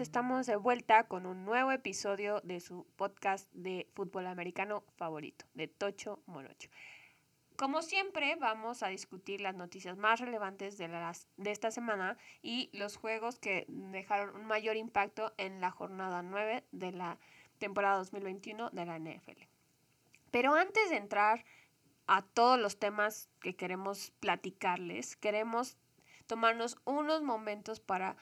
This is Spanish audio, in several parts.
Estamos de vuelta con un nuevo episodio de su podcast de fútbol americano favorito, de Tocho Morocho. Como siempre, vamos a discutir las noticias más relevantes de, las, de esta semana y los juegos que dejaron un mayor impacto en la jornada 9 de la temporada 2021 de la NFL. Pero antes de entrar a todos los temas que queremos platicarles, queremos tomarnos unos momentos para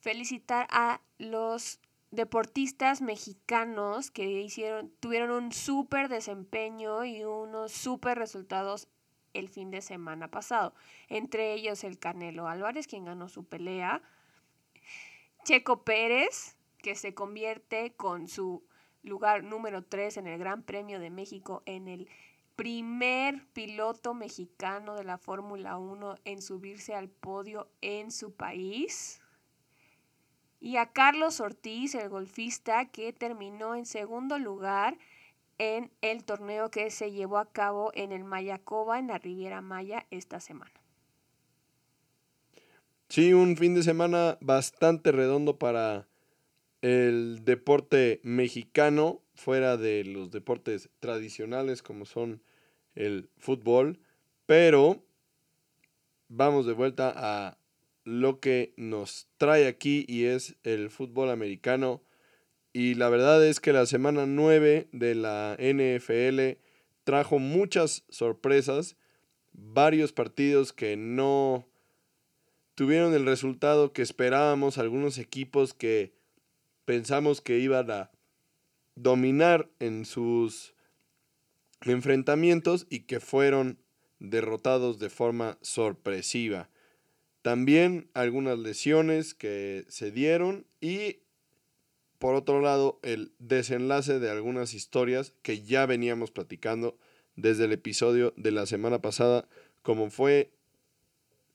felicitar a los deportistas mexicanos que hicieron, tuvieron un súper desempeño y unos súper resultados el fin de semana pasado. Entre ellos el Canelo Álvarez, quien ganó su pelea. Checo Pérez, que se convierte con su lugar número 3 en el Gran Premio de México en el primer piloto mexicano de la Fórmula 1 en subirse al podio en su país. Y a Carlos Ortiz, el golfista, que terminó en segundo lugar en el torneo que se llevó a cabo en el Mayacoba, en la Riviera Maya, esta semana. Sí, un fin de semana bastante redondo para el deporte mexicano, fuera de los deportes tradicionales como son el fútbol, pero vamos de vuelta a lo que nos trae aquí y es el fútbol americano. Y la verdad es que la semana 9 de la NFL trajo muchas sorpresas, varios partidos que no tuvieron el resultado que esperábamos, algunos equipos que pensamos que iban a dominar en sus enfrentamientos y que fueron derrotados de forma sorpresiva. También algunas lesiones que se dieron y por otro lado el desenlace de algunas historias que ya veníamos platicando desde el episodio de la semana pasada, como fue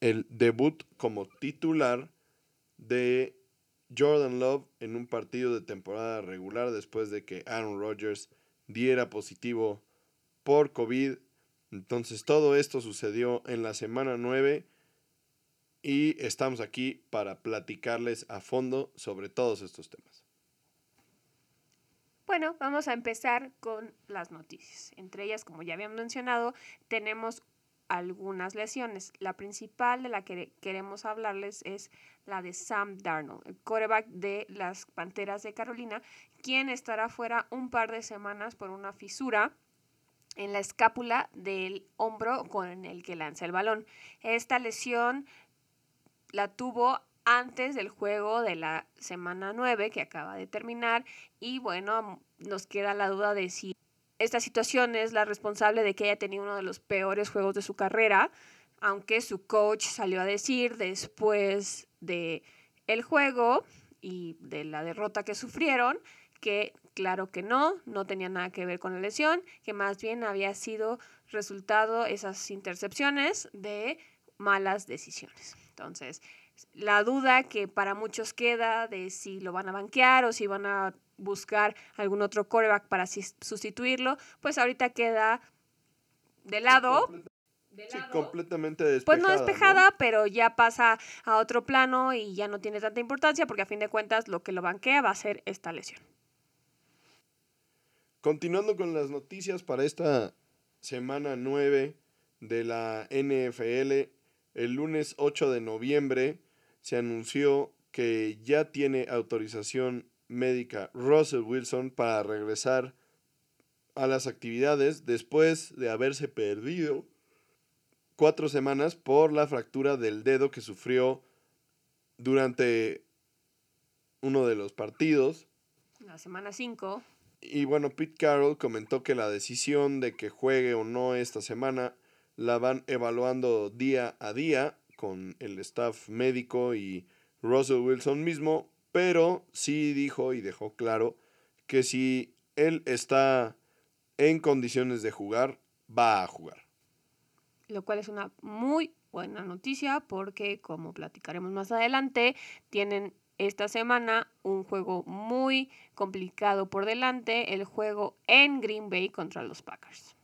el debut como titular de Jordan Love en un partido de temporada regular después de que Aaron Rodgers diera positivo por COVID. Entonces todo esto sucedió en la semana 9 y estamos aquí para platicarles a fondo sobre todos estos temas. Bueno, vamos a empezar con las noticias. Entre ellas, como ya habíamos mencionado, tenemos algunas lesiones. La principal de la que queremos hablarles es la de Sam Darnold, el quarterback de las Panteras de Carolina, quien estará fuera un par de semanas por una fisura en la escápula del hombro con el que lanza el balón. Esta lesión la tuvo antes del juego de la semana 9 que acaba de terminar y bueno, nos queda la duda de si esta situación es la responsable de que haya tenido uno de los peores juegos de su carrera, aunque su coach salió a decir después de el juego y de la derrota que sufrieron que claro que no, no tenía nada que ver con la lesión, que más bien había sido resultado esas intercepciones de malas decisiones. Entonces, la duda que para muchos queda de si lo van a banquear o si van a buscar algún otro coreback para sustituirlo, pues ahorita queda de lado. sí, completamente despejada. Pues no despejada, pero ya pasa a otro plano y ya no tiene tanta importancia porque a fin de cuentas lo que lo banquea va a ser esta lesión. Continuando con las noticias para esta semana 9 de la NFL, el lunes 8 de noviembre se anunció que ya tiene autorización médica Russell Wilson para regresar a las actividades después de haberse perdido cuatro semanas por la fractura del dedo que sufrió durante uno de los partidos. La semana 5. Y bueno, Pete Carroll comentó que la decisión de que juegue o no esta semana la van evaluando día a día con el staff médico y Russell Wilson mismo, pero sí dijo y dejó claro que si él está en condiciones de jugar, va a jugar. Lo cual es una muy buena noticia porque, como platicaremos más adelante, tienen esta semana un juego muy complicado por delante, el juego en Green Bay contra los Packers.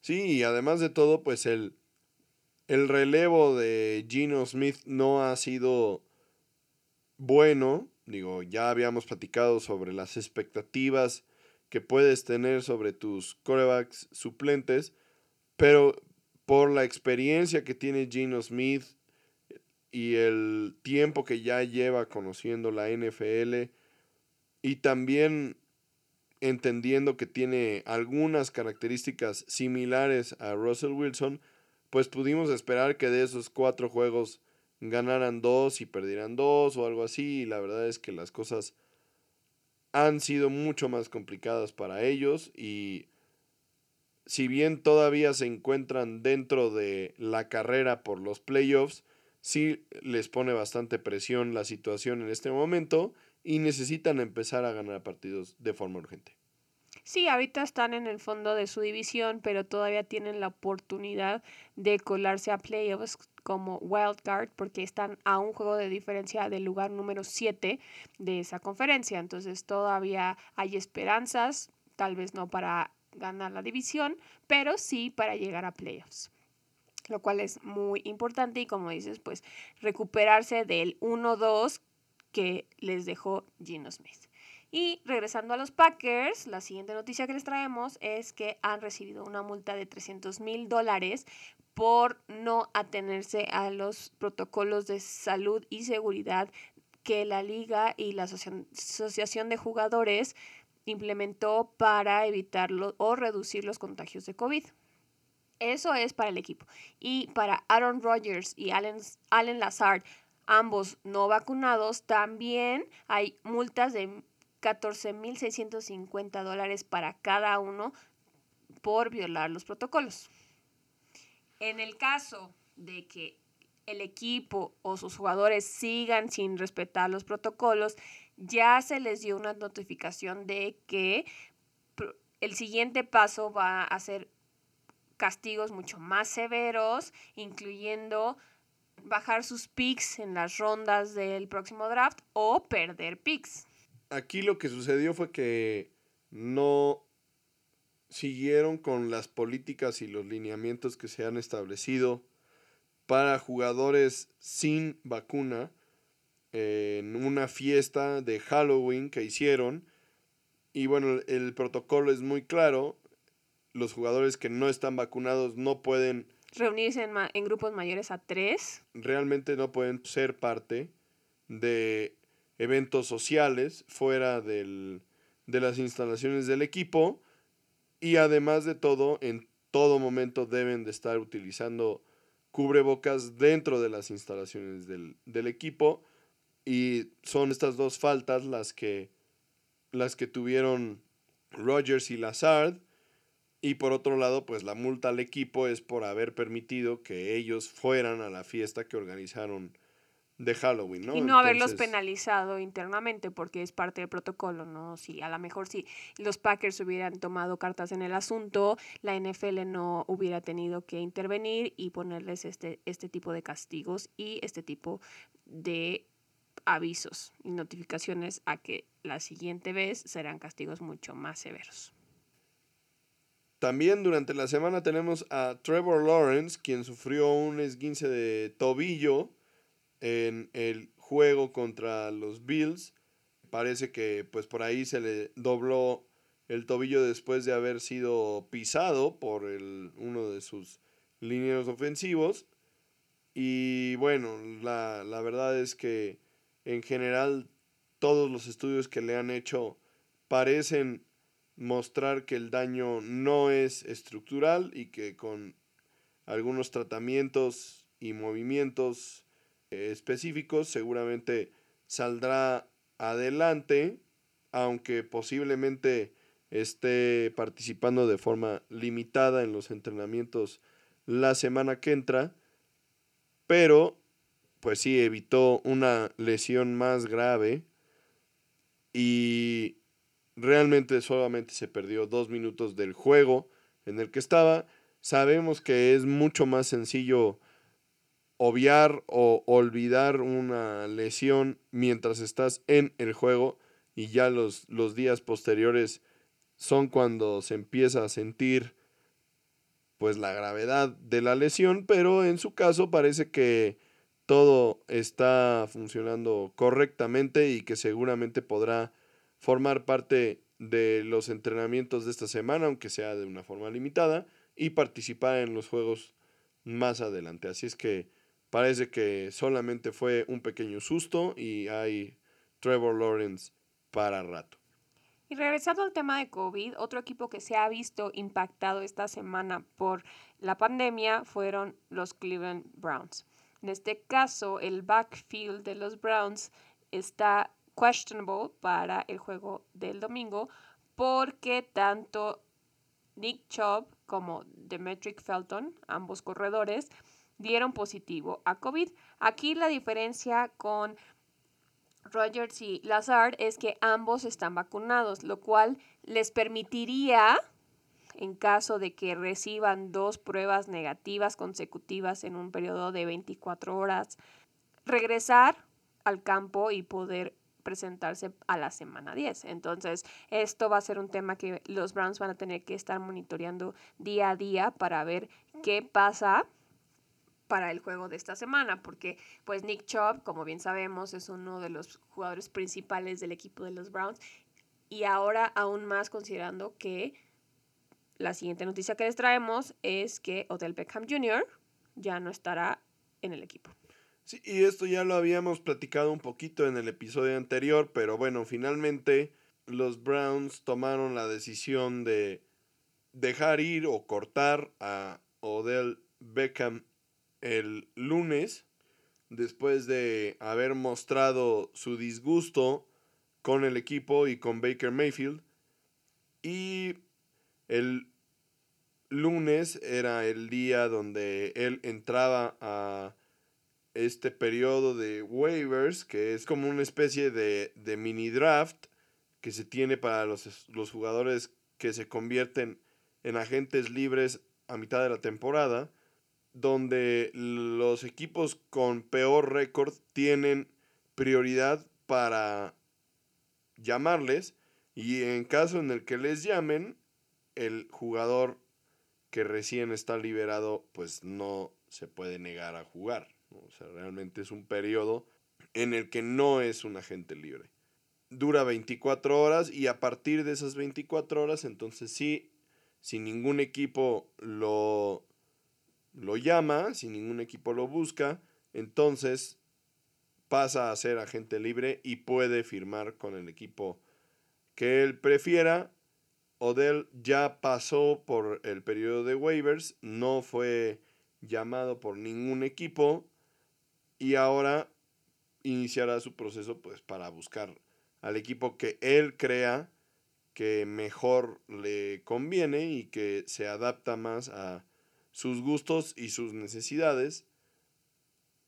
Sí, y además de todo, pues el, relevo de Gino Smith no ha sido bueno. Digo, ya habíamos platicado sobre las expectativas que puedes tener sobre tus corebacks suplentes, pero por la experiencia que tiene Gino Smith y el tiempo que ya lleva conociendo la NFL y también entendiendo que tiene algunas características similares a Russell Wilson, pues pudimos esperar que de esos cuatro juegos ganaran dos y perdieran dos o algo así. Y la verdad es que las cosas han sido mucho más complicadas para ellos y si bien todavía se encuentran dentro de la carrera por los playoffs, sí les pone bastante presión la situación en este momento y necesitan empezar a ganar partidos de forma urgente. Sí, ahorita están en el fondo de su división, pero todavía tienen la oportunidad de colarse a playoffs como wildcard porque están a un juego de diferencia del lugar número 7 de esa conferencia. Entonces todavía hay esperanzas, tal vez no para ganar la división, pero sí para llegar a playoffs lo cual es muy importante y como dices, pues recuperarse del 1-2 que les dejó Gino Smith. Y regresando a los Packers, la siguiente noticia que les traemos es que han recibido una multa de 300 mil dólares por no atenerse a los protocolos de salud y seguridad que la liga y la asociación de jugadores implementó para evitarlo o reducir los contagios de COVID. Eso es para el equipo. Y para Aaron Rodgers y Allen, Allen Lazard, ambos no vacunados, también hay multas de 14.650 dólares para cada uno por violar los protocolos. En el caso de que el equipo o sus jugadores sigan sin respetar los protocolos, ya se les dio una notificación de que el siguiente paso va a ser castigos mucho más severos, incluyendo bajar sus picks en las rondas del próximo draft o perder picks aquí lo que sucedió fue que no siguieron con las políticas y los lineamientos que se han establecido para jugadores sin vacuna en una fiesta de Halloween que hicieron. Y bueno, el protocolo es muy claro. Los jugadores que no están vacunados no pueden... Reunirse en, en grupos mayores a tres. Realmente no pueden ser parte de eventos sociales fuera del, de las instalaciones del equipo y además de todo, en todo momento deben de estar utilizando cubrebocas dentro de las instalaciones del, del equipo y son estas dos faltas las que, las que tuvieron Rogers y Lazard. Y por otro lado, pues la multa al equipo es por haber permitido que ellos fueran a la fiesta que organizaron de Halloween, ¿no? Y no haberlos penalizado internamente porque es parte del protocolo, ¿no? Si a lo mejor si los Packers hubieran tomado cartas en el asunto, la NFL no hubiera tenido que intervenir y ponerles este, este tipo de castigos y este tipo de avisos y notificaciones a que la siguiente vez serán castigos mucho más severos. También durante la semana tenemos a Trevor Lawrence, quien sufrió un esguince de tobillo en el juego contra los Bills. Parece que pues por ahí se le dobló el tobillo después de haber sido pisado por el, uno de sus lineros ofensivos. Y bueno, la, la verdad es que en general todos los estudios que le han hecho parecen mostrar que el daño no es estructural y que con algunos tratamientos y movimientos específicos, seguramente saldrá adelante, aunque posiblemente esté participando de forma limitada en los entrenamientos la semana que entra, pero pues sí evitó una lesión más grave y realmente solamente se perdió dos minutos del juego en el que estaba. Sabemos que es mucho más sencillo obviar o olvidar una lesión mientras estás en el juego y ya los, los días posteriores son cuando se empieza a sentir pues la gravedad de la lesión, pero en su caso parece que todo está funcionando correctamente y que seguramente podrá formar parte de los entrenamientos de esta semana, aunque sea de una forma limitada, y participar en los juegos más adelante. Así es que parece que solamente fue un pequeño susto y hay Trevor Lawrence para rato. Y regresando al tema de COVID, otro equipo que se ha visto impactado esta semana por la pandemia fueron los Cleveland Browns. En este caso, el backfield de los Browns está questionable para el juego del domingo porque tanto Nick Chubb como Demetric Felton, ambos corredores, dieron positivo a COVID. Aquí la diferencia con Rogers y Lazard es que ambos están vacunados, lo cual les permitiría, en caso de que reciban dos pruebas negativas consecutivas en un periodo de 24 horas, regresar al campo y poder presentarse a la semana 10. Entonces, esto va a ser un tema que los Browns van a tener que estar monitoreando día a día para ver qué pasa para el juego de esta semana, porque pues Nick Chubb, como bien sabemos, es uno de los jugadores principales del equipo de los Browns y ahora aún más considerando que la siguiente noticia que les traemos es que Odell Beckham Jr. ya no estará en el equipo. Sí, y esto ya lo habíamos platicado un poquito en el episodio anterior, pero bueno, finalmente los Browns tomaron la decisión de dejar ir o cortar a Odell Beckham el lunes, después de haber mostrado su disgusto con el equipo y con Baker Mayfield. Y el lunes era el día donde él entraba a este periodo de waivers, que es como una especie de, de mini draft que se tiene para los, los jugadores que se convierten en agentes libres a mitad de la temporada donde los equipos con peor récord tienen prioridad para llamarles y en caso en el que les llamen, el jugador que recién está liberado pues no se puede negar a jugar. O sea, realmente es un periodo en el que no es un agente libre. Dura 24 horas y a partir de esas 24 horas, entonces sí, si ningún equipo lo lo llama, si ningún equipo lo busca, entonces pasa a ser agente libre y puede firmar con el equipo que él prefiera. Odell ya pasó por el periodo de waivers, no fue llamado por ningún equipo y ahora iniciará su proceso pues para buscar al equipo que él crea que mejor le conviene y que se adapta más a sus gustos y sus necesidades.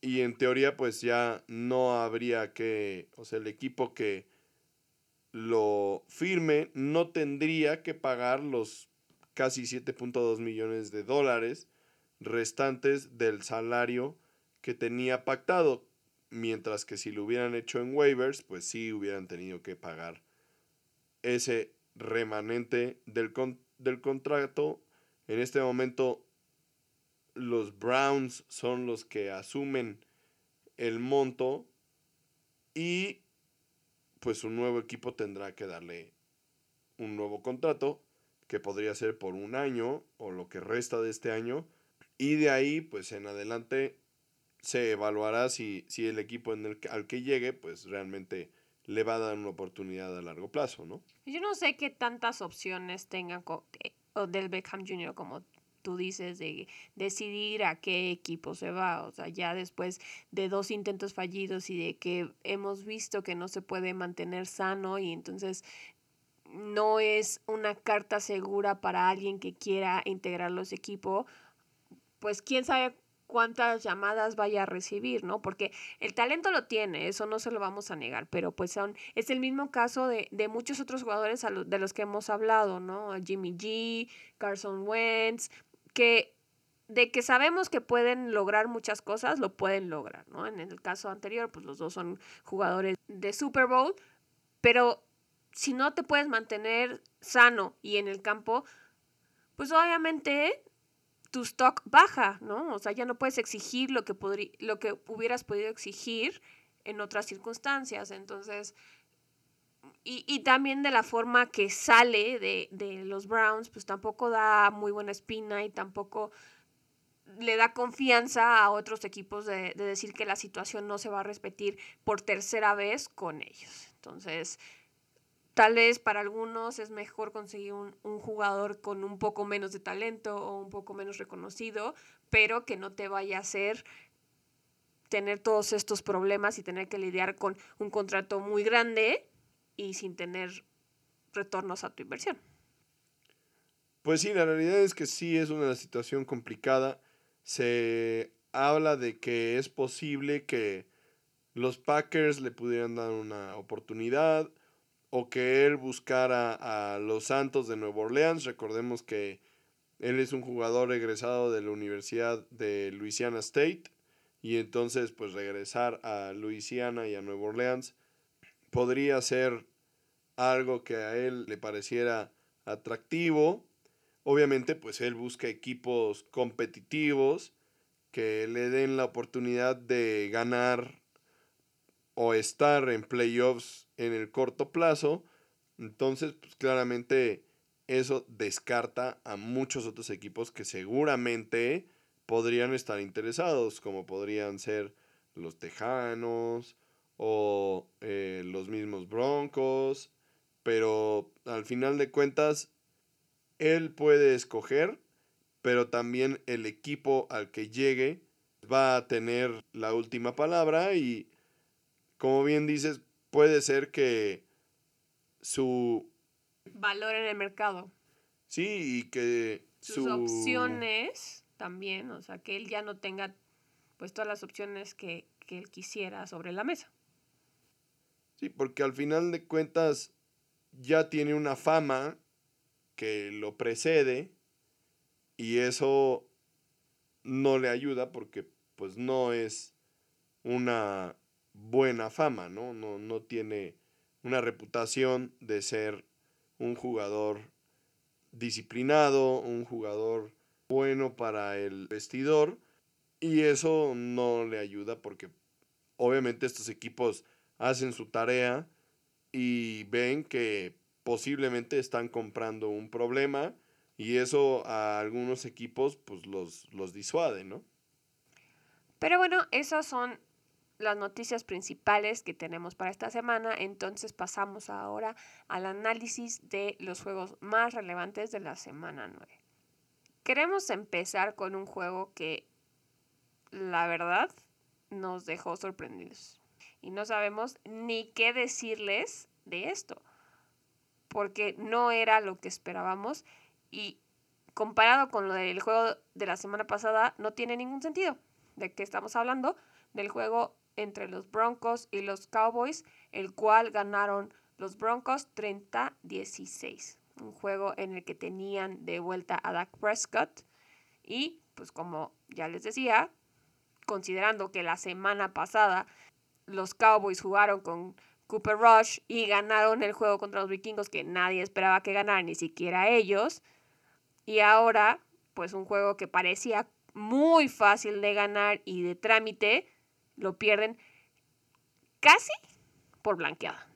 Y en teoría pues ya no habría que, o sea, el equipo que lo firme no tendría que pagar los casi 7.2 millones de dólares restantes del salario que tenía pactado. Mientras que si lo hubieran hecho en waivers, pues sí hubieran tenido que pagar ese remanente del, del contrato. En este momento los Browns son los que asumen el monto y pues un nuevo equipo tendrá que darle un nuevo contrato que podría ser por un año o lo que resta de este año y de ahí pues en adelante se evaluará si, si el equipo al que llegue pues realmente le va a dar una oportunidad a largo plazo, ¿no? Yo no sé qué tantas opciones tenga eh, del Beckham Jr. como tú dices, de decidir a qué equipo se va. O sea, ya después de dos intentos fallidos y de que hemos visto que no se puede mantener sano y entonces no es una carta segura para alguien que quiera integrar los equipos, pues quién sabe cuántas llamadas vaya a recibir, ¿no? Porque el talento lo tiene, eso no se lo vamos a negar, pero pues son, es el mismo caso de, de muchos otros jugadores de los que hemos hablado, ¿no? Jimmy G, Carson Wentz, que de que sabemos que pueden lograr muchas cosas, lo pueden lograr, ¿no? En el caso anterior, pues los dos son jugadores de Super Bowl, pero si no te puedes mantener sano y en el campo, pues obviamente tu stock baja, ¿no? O sea, ya no puedes exigir lo que, lo que hubieras podido exigir en otras circunstancias. Entonces, y, y, también de la forma que sale de, de, los Browns, pues tampoco da muy buena espina y tampoco le da confianza a otros equipos de, de, decir que la situación no se va a repetir por tercera vez con ellos. Entonces, tal vez para algunos es mejor conseguir un, un jugador con un poco menos de talento o un poco menos reconocido, pero que no te vaya a hacer tener todos estos problemas y tener que lidiar con un contrato muy grande y sin tener retornos a tu inversión. Pues sí, la realidad es que sí es una situación complicada. Se habla de que es posible que los Packers le pudieran dar una oportunidad o que él buscara a los Santos de Nueva Orleans. Recordemos que él es un jugador egresado de la Universidad de Louisiana State y entonces pues regresar a Louisiana y a Nueva Orleans podría ser algo que a él le pareciera atractivo. Obviamente, pues él busca equipos competitivos que le den la oportunidad de ganar o estar en playoffs en el corto plazo. Entonces, pues claramente eso descarta a muchos otros equipos que seguramente podrían estar interesados, como podrían ser los Tejanos o eh, los mismos Broncos, pero al final de cuentas, él puede escoger, pero también el equipo al que llegue va a tener la última palabra y, como bien dices, puede ser que su valor en el mercado. Sí, y que sus opciones también, o sea, que él ya no tenga pues todas las opciones que, que él quisiera sobre la mesa. Sí, porque al final de cuentas ya tiene una fama que lo precede y eso no le ayuda porque pues no es una buena fama, ¿no? No, no tiene una reputación de ser un jugador disciplinado, un jugador bueno para el vestidor y eso no le ayuda porque obviamente estos equipos hacen su tarea y ven que posiblemente están comprando un problema y eso a algunos equipos pues los, los disuade, ¿no? Pero bueno, esas son las noticias principales que tenemos para esta semana. Entonces pasamos ahora al análisis de los juegos más relevantes de la semana 9. Queremos empezar con un juego que la verdad nos dejó sorprendidos y no sabemos ni qué decirles de esto, porque no era lo que esperábamos y comparado con lo del juego de la semana pasada no tiene ningún sentido. ¿De qué estamos hablando? Del juego entre los Broncos y los Cowboys, el cual ganaron los Broncos 30-16. Un juego en el que tenían de vuelta a Dak Prescott y pues como ya les decía, considerando que la semana pasada los Cowboys jugaron con Cooper Rush y ganaron el juego contra los vikingos que nadie esperaba que ganaran, ni siquiera ellos. Y ahora, pues un juego que parecía muy fácil de ganar y de trámite, lo pierden casi por blanqueada.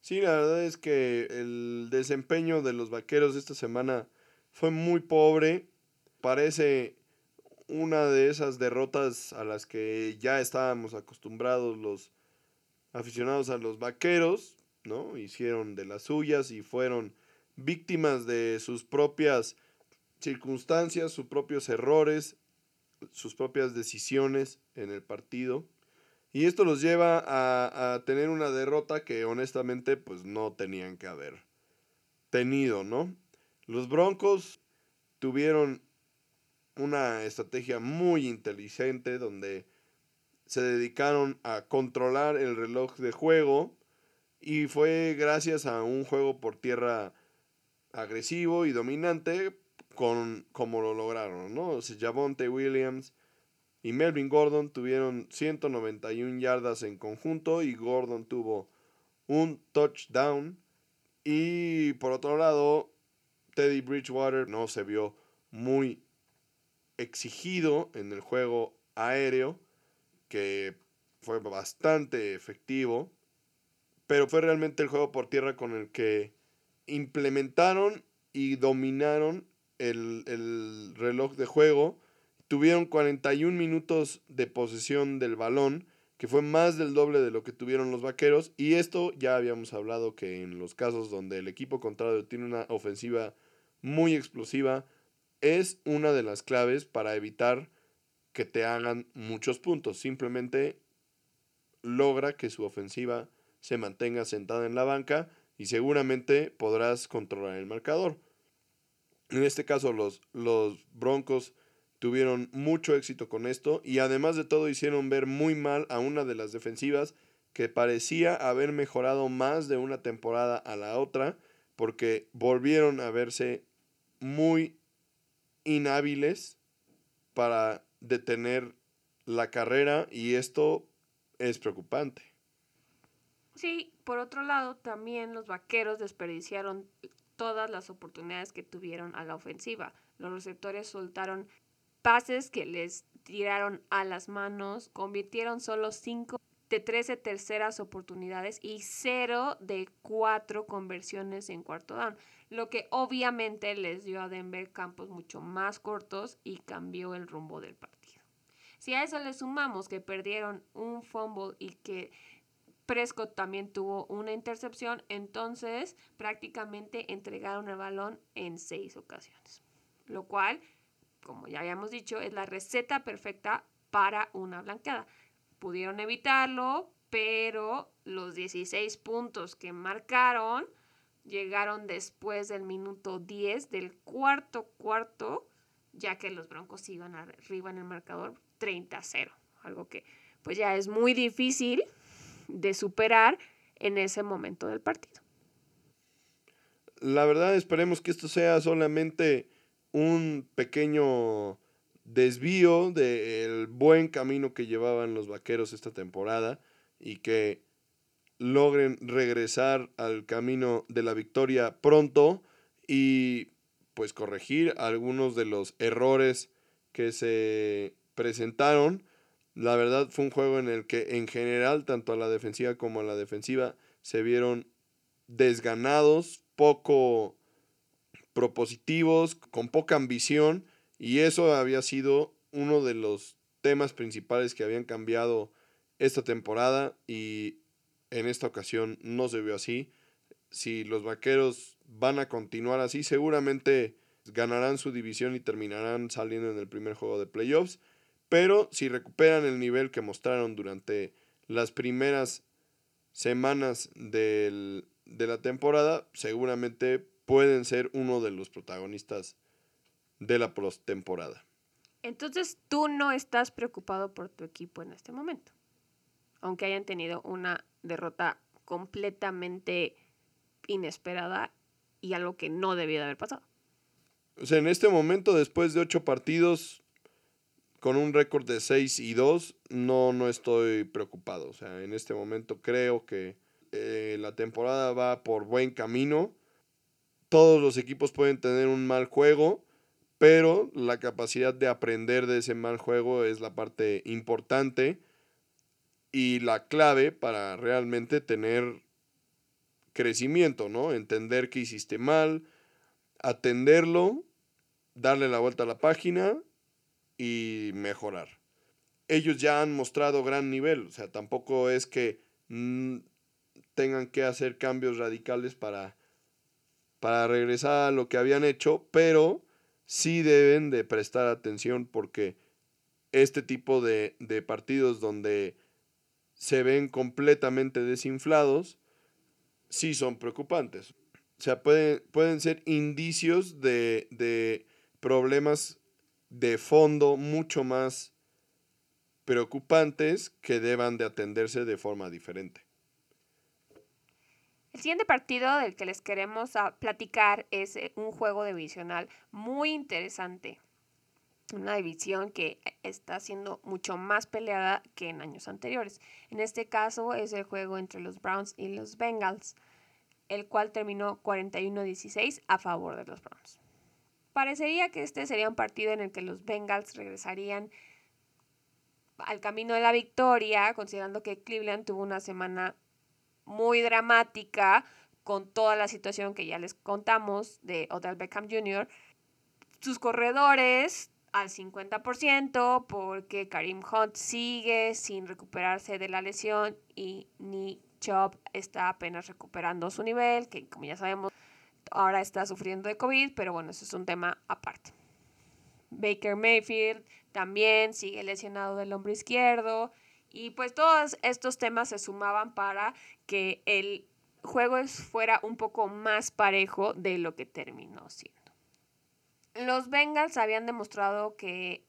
Sí, la verdad es que el desempeño de los vaqueros esta semana fue muy pobre. Parece una de esas derrotas a las que ya estábamos acostumbrados los aficionados a los vaqueros, ¿no? Hicieron de las suyas y fueron víctimas de sus propias circunstancias, sus propios errores, sus propias decisiones en el partido. Y esto los lleva a, a, tener una derrota que honestamente pues no tenían que haber tenido, ¿no? Los Broncos tuvieron una estrategia muy inteligente donde se dedicaron a controlar el reloj de juego y fue gracias a un juego por tierra agresivo y dominante con como lo lograron, ¿no? O Javonte Williams y Melvin Gordon tuvieron 191 yardas en conjunto y Gordon tuvo un touchdown y por otro lado Teddy Bridgewater no se vio muy exigido en el juego aéreo, que fue bastante efectivo, pero fue realmente el juego por tierra con el que implementaron y dominaron el, el reloj de juego. Tuvieron 41 minutos de posesión del balón, que fue más del doble de lo que tuvieron los vaqueros. Y esto ya habíamos hablado que en los casos donde el equipo contrario tiene una ofensiva muy explosiva, es una de las claves para evitar que te hagan muchos puntos. Simplemente logra que su ofensiva se mantenga sentada en la banca y seguramente podrás controlar el marcador. En este caso los, los Broncos tuvieron mucho éxito con esto y además de todo hicieron ver muy mal a una de las defensivas que parecía haber mejorado más de una temporada a la otra porque volvieron a verse muy inhábiles para detener la carrera y esto es preocupante. Sí, por otro lado, también los vaqueros desperdiciaron todas las oportunidades que tuvieron a la ofensiva. Los receptores soltaron pases que les tiraron a las manos, convirtieron solo 5 de 13 terceras oportunidades y 0 de 4 conversiones en cuarto down, lo que obviamente les dio a Denver campos mucho más cortos y cambió el rumbo del partido. Si a eso le sumamos que perdieron un fumble y que Prescott también tuvo una intercepción, entonces prácticamente entregaron el balón en seis ocasiones, lo cual, como ya habíamos dicho, es la receta perfecta para una blanqueada. Pudieron evitarlo, pero los 16 puntos que marcaron llegaron después del minuto 10 del cuarto cuarto, ya que los Broncos iban arriba en el marcador 30-0, algo que pues ya es muy difícil de superar en ese momento del partido. La verdad, esperemos que esto sea solamente un pequeño desvío del buen camino que llevaban los vaqueros esta temporada y que logren regresar al camino de la victoria pronto y pues corregir algunos de los errores que se presentaron la verdad fue un juego en el que en general, tanto a la defensiva como a la defensiva, se vieron desganados, poco propositivos, con poca ambición, y eso había sido uno de los temas principales que habían cambiado esta temporada y en esta ocasión no se vio así. Si los vaqueros van a continuar así, seguramente ganarán su división y terminarán saliendo en el primer juego de playoffs. Pero si recuperan el nivel que mostraron durante las primeras semanas de la temporada, seguramente pueden ser uno de los protagonistas de la postemporada. Entonces tú no estás preocupado por tu equipo en este momento, aunque hayan tenido una derrota completamente inesperada y algo que no debía de haber pasado. O sea, en este momento, después de ocho partidos, con un récord de 6 y 2, no, no estoy preocupado. O sea, en este momento creo que eh, la temporada va por buen camino. Todos los equipos pueden tener un mal juego, pero la capacidad de aprender de ese mal juego es la parte importante y la clave para realmente tener crecimiento, ¿no? Entender que hiciste mal, atenderlo, darle la vuelta a la página y mejorar. Ellos ya han mostrado gran nivel, o sea, tampoco es que mm, tengan que hacer cambios radicales para, para regresar a lo que habían hecho, pero sí deben de prestar atención porque este tipo de, de partidos donde se ven completamente desinflados, sí son preocupantes. O sea, pueden, pueden ser indicios de, de problemas de fondo mucho más preocupantes que deban de atenderse de forma diferente. El siguiente partido del que les queremos ah, platicar es eh, un juego divisional muy interesante. Una división que está siendo mucho más peleada que en años anteriores. En este caso es el juego entre los Browns y los Bengals, el cual terminó 41-16 a favor de los Browns. Parecería que este sería un partido en el que los Bengals regresarían al camino de la victoria, considerando que Cleveland tuvo una semana muy dramática con toda la situación que ya les contamos de Odell Beckham Jr. Sus corredores al 50% porque Karim Hunt sigue sin recuperarse de la lesión y Nick Chubb está apenas recuperando su nivel, que como ya sabemos ahora está sufriendo de COVID, pero bueno, eso es un tema aparte. Baker Mayfield también sigue lesionado del hombro izquierdo y pues todos estos temas se sumaban para que el juego fuera un poco más parejo de lo que terminó siendo. Los Bengals habían demostrado que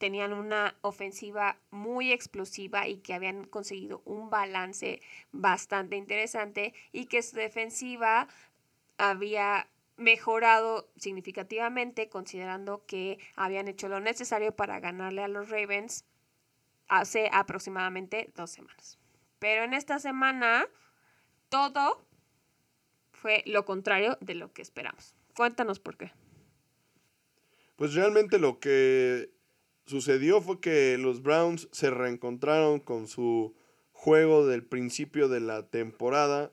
tenían una ofensiva muy explosiva y que habían conseguido un balance bastante interesante y que su defensiva había mejorado significativamente considerando que habían hecho lo necesario para ganarle a los Ravens hace aproximadamente dos semanas. Pero en esta semana todo fue lo contrario de lo que esperamos. Cuéntanos por qué. Pues realmente lo que sucedió fue que los Browns se reencontraron con su juego del principio de la temporada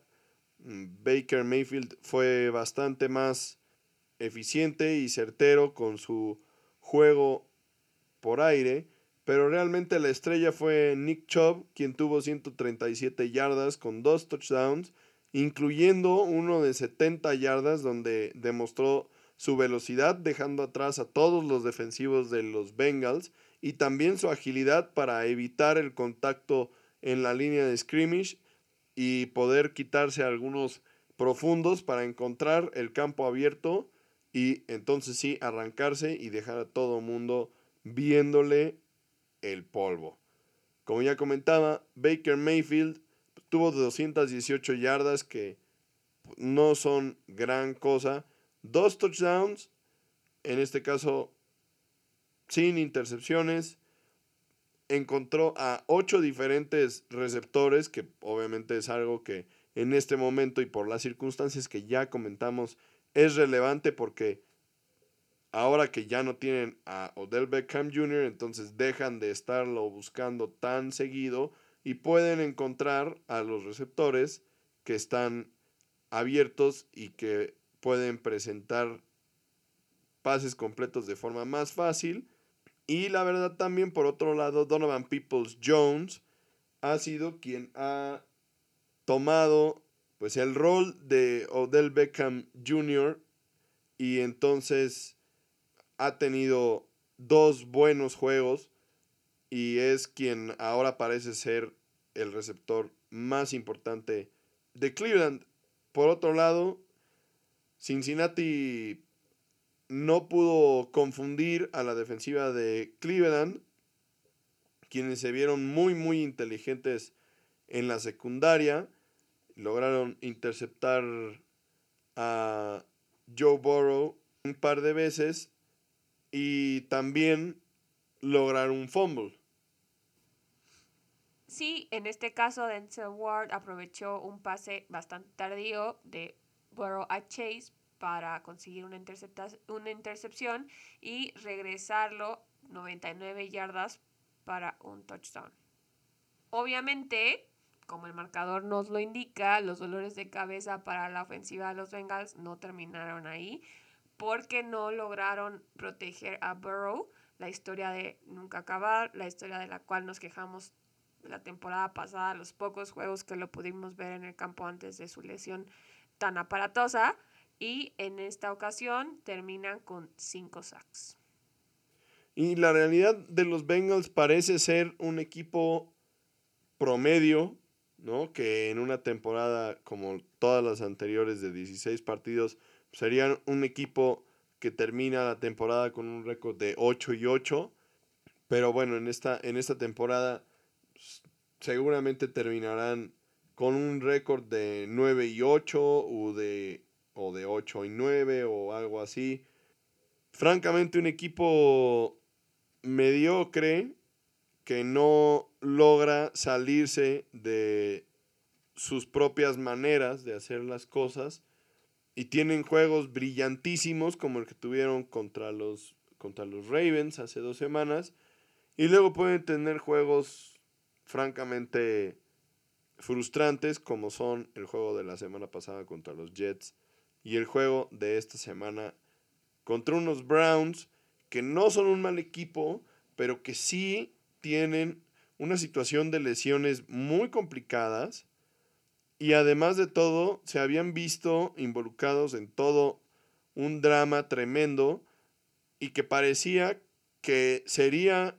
Baker Mayfield fue bastante más eficiente y certero con su juego por aire, pero realmente la estrella fue Nick Chubb, quien tuvo 137 yardas con dos touchdowns, incluyendo uno de 70 yardas donde demostró su velocidad dejando atrás a todos los defensivos de los Bengals y también su agilidad para evitar el contacto en la línea de scrimmage y poder quitarse algunos profundos para encontrar el campo abierto y entonces sí arrancarse y dejar a todo mundo viéndole el polvo. Como ya comentaba, Baker Mayfield tuvo 218 yardas que no son gran cosa. Dos touchdowns, en este caso sin intercepciones encontró a ocho diferentes receptores, que obviamente es algo que en este momento y por las circunstancias que ya comentamos es relevante porque ahora que ya no tienen a Odell Beckham Jr., entonces dejan de estarlo buscando tan seguido y pueden encontrar a los receptores que están abiertos y que pueden presentar pases completos de forma más fácil y la verdad también, por otro lado, Donovan Peoples Jones ha sido quien ha tomado pues el rol de Odell Beckham Jr. y entonces ha tenido dos buenos juegos y es quien ahora parece ser el receptor más importante de Cleveland. Por otro lado, Cincinnati no pudo confundir a la defensiva de Cleveland, quienes se vieron muy, muy inteligentes en la secundaria. Lograron interceptar a Joe Burrow un par de veces y también lograron un fumble. Sí, en este caso Denzel Ward aprovechó un pase bastante tardío de Burrow a Chase para conseguir una, una intercepción y regresarlo 99 yardas para un touchdown. Obviamente, como el marcador nos lo indica, los dolores de cabeza para la ofensiva de los Bengals no terminaron ahí porque no lograron proteger a Burrow, la historia de nunca acabar, la historia de la cual nos quejamos la temporada pasada, los pocos juegos que lo pudimos ver en el campo antes de su lesión tan aparatosa y en esta ocasión terminan con 5 sacks. Y la realidad de los Bengals parece ser un equipo promedio, ¿no? Que en una temporada como todas las anteriores de 16 partidos serían un equipo que termina la temporada con un récord de 8 y 8. Pero bueno, en esta, en esta temporada seguramente terminarán con un récord de 9 y 8 o de o de 8 y 9 o algo así. Francamente un equipo mediocre que no logra salirse de sus propias maneras de hacer las cosas y tienen juegos brillantísimos como el que tuvieron contra los, contra los Ravens hace dos semanas. Y luego pueden tener juegos francamente frustrantes como son el juego de la semana pasada contra los Jets y el juego de esta semana contra unos Browns que no son un mal equipo, pero que sí tienen una situación de lesiones muy complicadas y además de todo se habían visto involucrados en todo un drama tremendo y que parecía que sería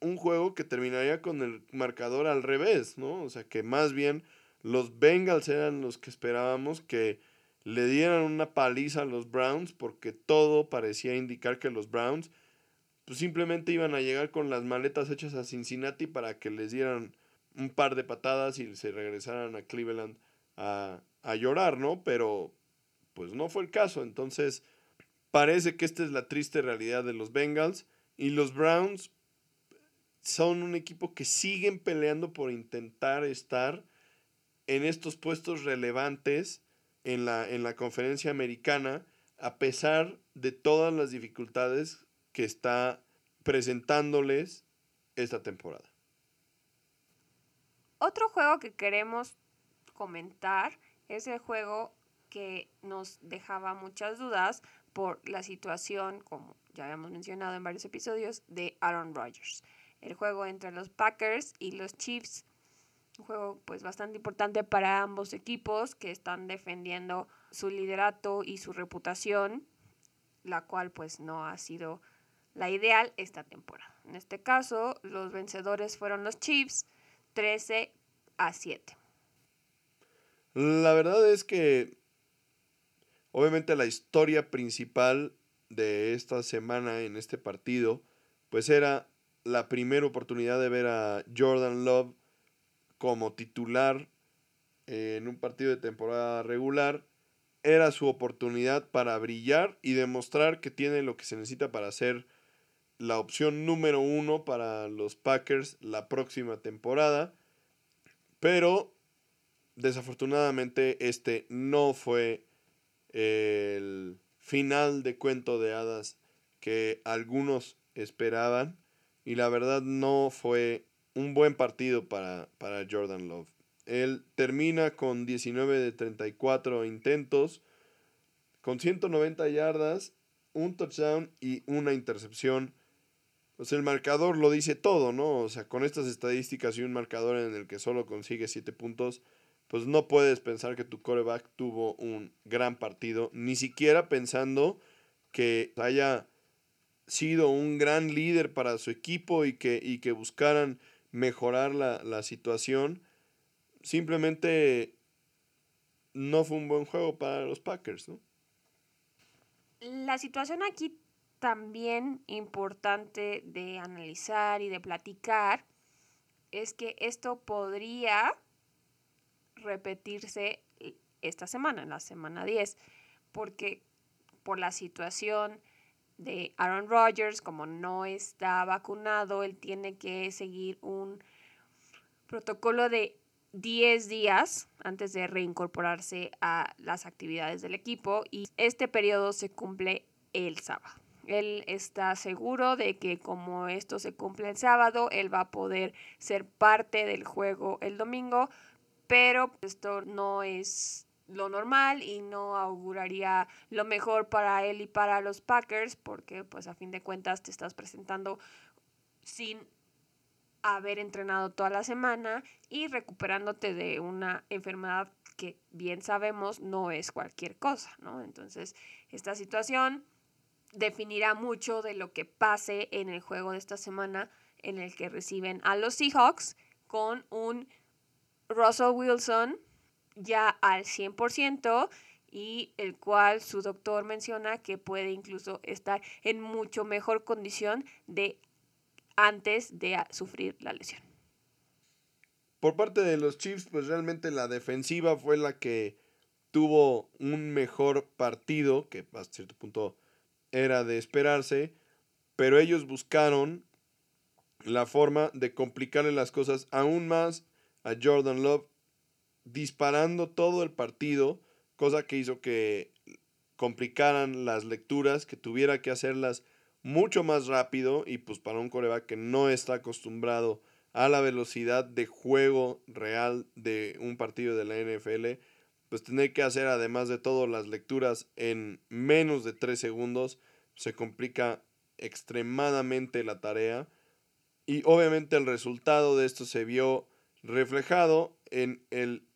un juego que terminaría con el marcador al revés, ¿no? O sea, que más bien los Bengals eran los que esperábamos que le dieran una paliza a los Browns porque todo parecía indicar que los Browns pues simplemente iban a llegar con las maletas hechas a Cincinnati para que les dieran un par de patadas y se regresaran a Cleveland a, a llorar, ¿no? Pero pues no fue el caso. Entonces parece que esta es la triste realidad de los Bengals y los Browns son un equipo que siguen peleando por intentar estar en estos puestos relevantes en la, en la conferencia americana a pesar de todas las dificultades que está presentándoles esta temporada. Otro juego que queremos comentar es el juego que nos dejaba muchas dudas por la situación, como ya habíamos mencionado en varios episodios, de Aaron Rodgers. El juego entre los Packers y los Chiefs. Un juego pues bastante importante para ambos equipos que están defendiendo su liderato y su reputación, la cual pues no ha sido la ideal esta temporada. En este caso, los vencedores fueron los Chiefs 13 a 7. La verdad es que obviamente la historia principal de esta semana en este partido pues era la primera oportunidad de ver a Jordan Love como titular en un partido de temporada regular. Era su oportunidad para brillar y demostrar que tiene lo que se necesita para ser la opción número uno para los Packers la próxima temporada. Pero desafortunadamente este no fue el final de cuento de hadas que algunos esperaban. Y la verdad no fue un buen partido para, para Jordan Love. Él termina con 19 de 34 intentos, con 190 yardas, un touchdown y una intercepción pues el marcador lo dice todo, ¿no? O sea, con estas estadísticas y un marcador en el que solo consigue 7 puntos, pues no puedes pensar que tu coreback tuvo un gran partido, ni siquiera pensando que haya sido un gran líder para su equipo y que, y que buscaran mejorar la, la situación. Simplemente no fue un buen juego para los Packers, ¿no? La situación aquí también importante de analizar y de platicar es que esto podría repetirse esta semana, en la semana 10, porque por la situación de Aaron Rodgers, como no está vacunado, él tiene que seguir un protocolo de 10 días antes de reincorporarse a las actividades del equipo y este periodo se cumple el sábado. Él está seguro de que como esto se cumple el sábado, él va a poder ser parte del juego el domingo, pero esto no es lo normal y no auguraría lo mejor para él y para los Packers porque pues a fin de cuentas te estás presentando sin haber entrenado toda la semana y recuperándote de una enfermedad que bien sabemos no es cualquier cosa, ¿no? Entonces, esta situación definirá mucho de lo que pase en el juego de esta semana en el que reciben a los Seahawks con un Russell Wilson ya al 100% y el cual su doctor menciona que puede incluso estar en mucho mejor condición de antes de sufrir la lesión. Por parte de los Chiefs, pues realmente la defensiva fue la que tuvo un mejor partido, que a cierto punto era de esperarse, pero ellos buscaron la forma de complicarle las cosas aún más a Jordan Love, disparando todo el partido, cosa que hizo que complicaran las lecturas, que tuviera que hacerlas mucho más rápido y pues para un coreback que no está acostumbrado a la velocidad de juego real de un partido de la NFL, pues tener que hacer además de todo las lecturas en menos de 3 segundos se complica extremadamente la tarea. Y obviamente el resultado de esto se vio reflejado en el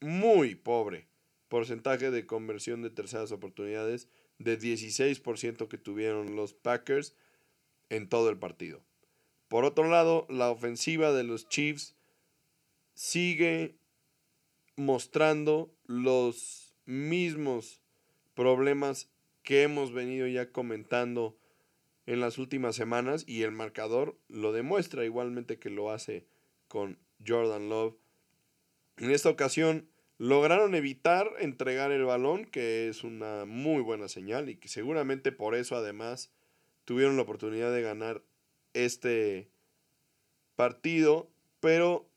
muy pobre porcentaje de conversión de terceras oportunidades de 16% que tuvieron los Packers en todo el partido. Por otro lado, la ofensiva de los Chiefs sigue mostrando los mismos problemas que hemos venido ya comentando en las últimas semanas y el marcador lo demuestra igualmente que lo hace con Jordan Love. En esta ocasión lograron evitar entregar el balón, que es una muy buena señal y que seguramente por eso además tuvieron la oportunidad de ganar este partido, pero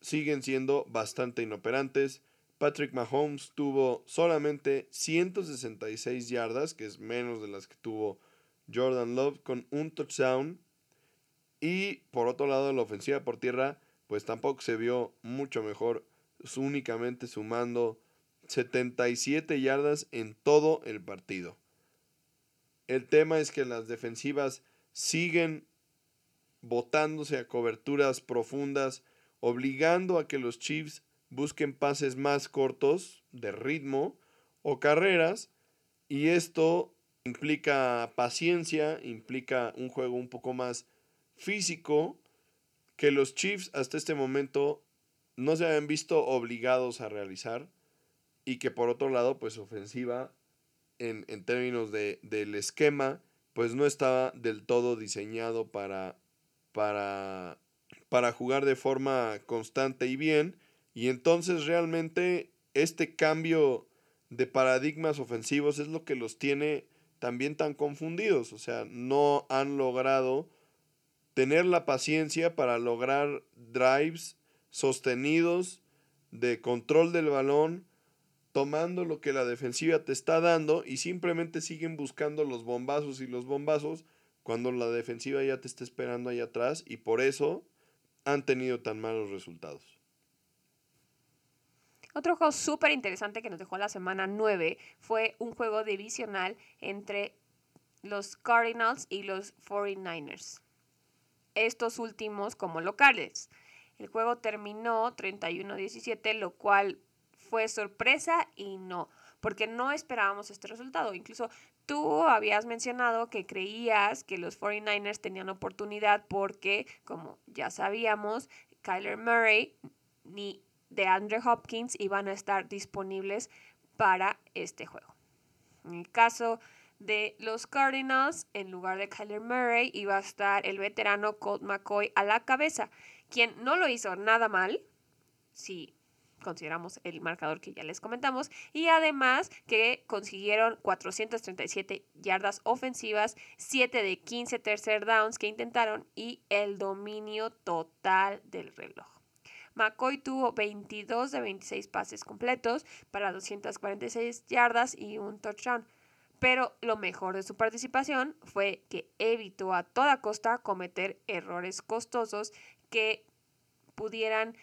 siguen siendo bastante inoperantes. Patrick Mahomes tuvo solamente 166 yardas, que es menos de las que tuvo Jordan Love, con un touchdown. Y por otro lado, la ofensiva por tierra, pues tampoco se vio mucho mejor, únicamente sumando 77 yardas en todo el partido. El tema es que las defensivas siguen botándose a coberturas profundas, obligando a que los Chiefs busquen pases más cortos de ritmo o carreras, y esto implica paciencia, implica un juego un poco más físico que los Chiefs hasta este momento no se habían visto obligados a realizar y que por otro lado pues ofensiva en, en términos de, del esquema pues no estaba del todo diseñado para, para, para jugar de forma constante y bien. Y entonces realmente este cambio de paradigmas ofensivos es lo que los tiene también tan confundidos. O sea, no han logrado tener la paciencia para lograr drives sostenidos de control del balón tomando lo que la defensiva te está dando y simplemente siguen buscando los bombazos y los bombazos cuando la defensiva ya te está esperando ahí atrás y por eso han tenido tan malos resultados. Otro juego súper interesante que nos dejó la semana 9 fue un juego divisional entre los Cardinals y los 49ers. Estos últimos como locales. El juego terminó 31-17, lo cual fue sorpresa y no, porque no esperábamos este resultado. Incluso tú habías mencionado que creías que los 49ers tenían oportunidad porque, como ya sabíamos, Kyler Murray ni de Andrew Hopkins iban a estar disponibles para este juego. En el caso de los Cardinals, en lugar de Kyler Murray, iba a estar el veterano Colt McCoy a la cabeza, quien no lo hizo nada mal. Sí, consideramos el marcador que ya les comentamos, y además que consiguieron 437 yardas ofensivas, 7 de 15 tercer downs que intentaron y el dominio total del reloj. McCoy tuvo 22 de 26 pases completos para 246 yardas y un touchdown. Pero lo mejor de su participación fue que evitó a toda costa cometer errores costosos que pudieran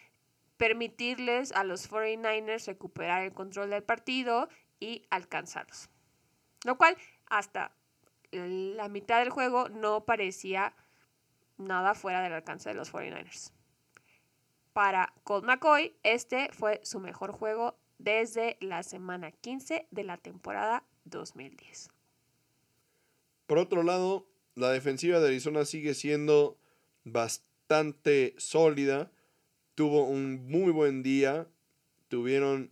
permitirles a los 49ers recuperar el control del partido y alcanzarlos. Lo cual hasta la mitad del juego no parecía nada fuera del alcance de los 49ers. Para Colt McCoy, este fue su mejor juego desde la semana 15 de la temporada 2010. Por otro lado, la defensiva de Arizona sigue siendo bastante sólida tuvo un muy buen día. Tuvieron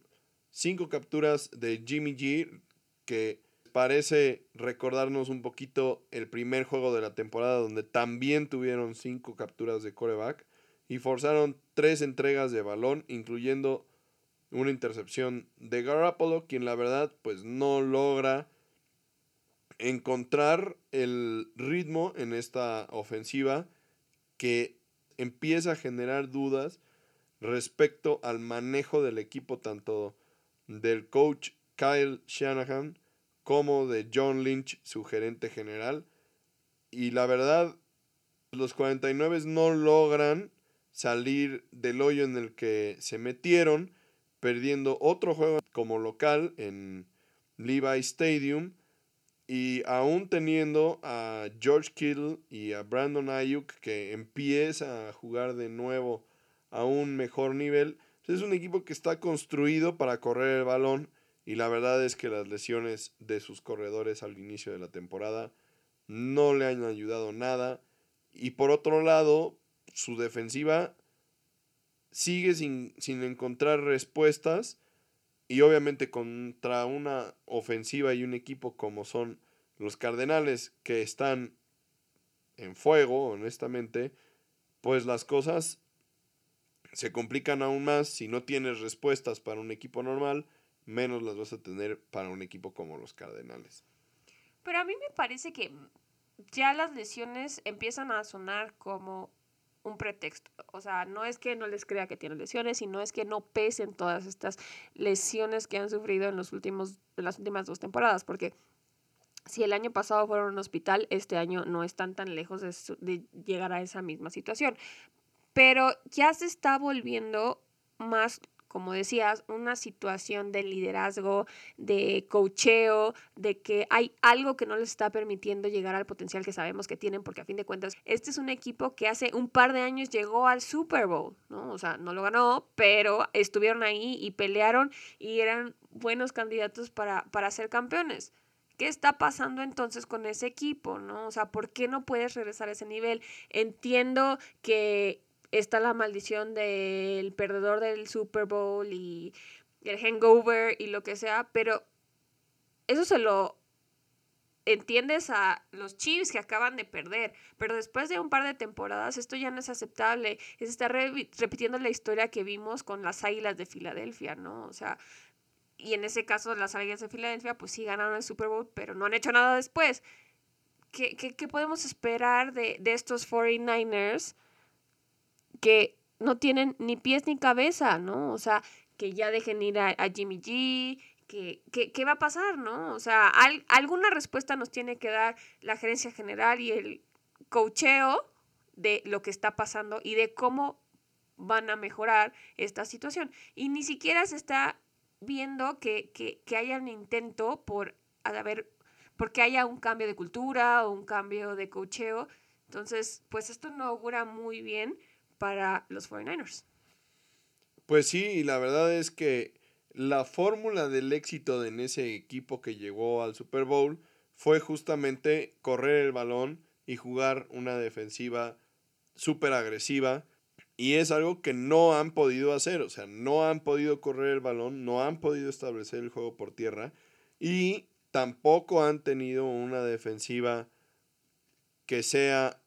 cinco capturas de Jimmy G, que parece recordarnos un poquito el primer juego de la temporada, donde también tuvieron cinco capturas de coreback y forzaron tres entregas de balón, incluyendo una intercepción de Garoppolo, quien la verdad pues no logra encontrar el ritmo en esta ofensiva que empieza a generar dudas respecto al manejo del equipo tanto del coach Kyle Shanahan como de John Lynch, su gerente general. Y la verdad, los 49 no logran salir del hoyo en el que se metieron, perdiendo otro juego como local en Levi Stadium y aún teniendo a George Kittle y a Brandon Ayuk que empieza a jugar de nuevo a un mejor nivel, es un equipo que está construido para correr el balón y la verdad es que las lesiones de sus corredores al inicio de la temporada no le han ayudado nada. Y por otro lado, su defensiva sigue sin, sin encontrar respuestas. Y obviamente contra una ofensiva y un equipo como son los Cardenales, que están en fuego, honestamente, pues las cosas se complican aún más si no tienes respuestas para un equipo normal, menos las vas a tener para un equipo como los Cardenales. Pero a mí me parece que ya las lesiones empiezan a sonar como un pretexto. O sea, no es que no les crea que tienen lesiones, sino es que no pesen todas estas lesiones que han sufrido en, los últimos, en las últimas dos temporadas, porque si el año pasado fueron a un hospital, este año no están tan lejos de, de llegar a esa misma situación. Pero ya se está volviendo más como decías, una situación de liderazgo, de cocheo, de que hay algo que no les está permitiendo llegar al potencial que sabemos que tienen, porque a fin de cuentas, este es un equipo que hace un par de años llegó al Super Bowl, ¿no? O sea, no lo ganó, pero estuvieron ahí y pelearon y eran buenos candidatos para, para ser campeones. ¿Qué está pasando entonces con ese equipo, no? O sea, ¿por qué no puedes regresar a ese nivel? Entiendo que está la maldición del perdedor del Super Bowl y el hangover y lo que sea, pero eso se lo entiendes a los Chiefs que acaban de perder, pero después de un par de temporadas esto ya no es aceptable, se está repitiendo la historia que vimos con las Águilas de Filadelfia, ¿no? O sea, y en ese caso las Águilas de Filadelfia pues sí ganaron el Super Bowl, pero no han hecho nada después. ¿Qué, qué, podemos esperar de, de estos 49ers? Que no tienen ni pies ni cabeza, ¿no? O sea, que ya dejen ir a, Jimmy G, que, ¿qué va a pasar, no? O sea, alguna respuesta nos tiene que dar la gerencia general y el cocheo de lo que está pasando y de cómo van a mejorar esta situación. Y ni siquiera se está viendo que, que, que haya un intento por haber, porque haya un cambio de cultura o un cambio de cocheo. Entonces, pues esto no augura muy bien para los 49ers. Pues sí, y la verdad es que la fórmula del éxito en ese equipo que llegó al Super Bowl fue justamente correr el balón y jugar una defensiva súper agresiva. Y es algo que no han podido hacer, o sea, no han podido correr el balón, no han podido establecer el juego por tierra y tampoco han tenido una defensiva que sea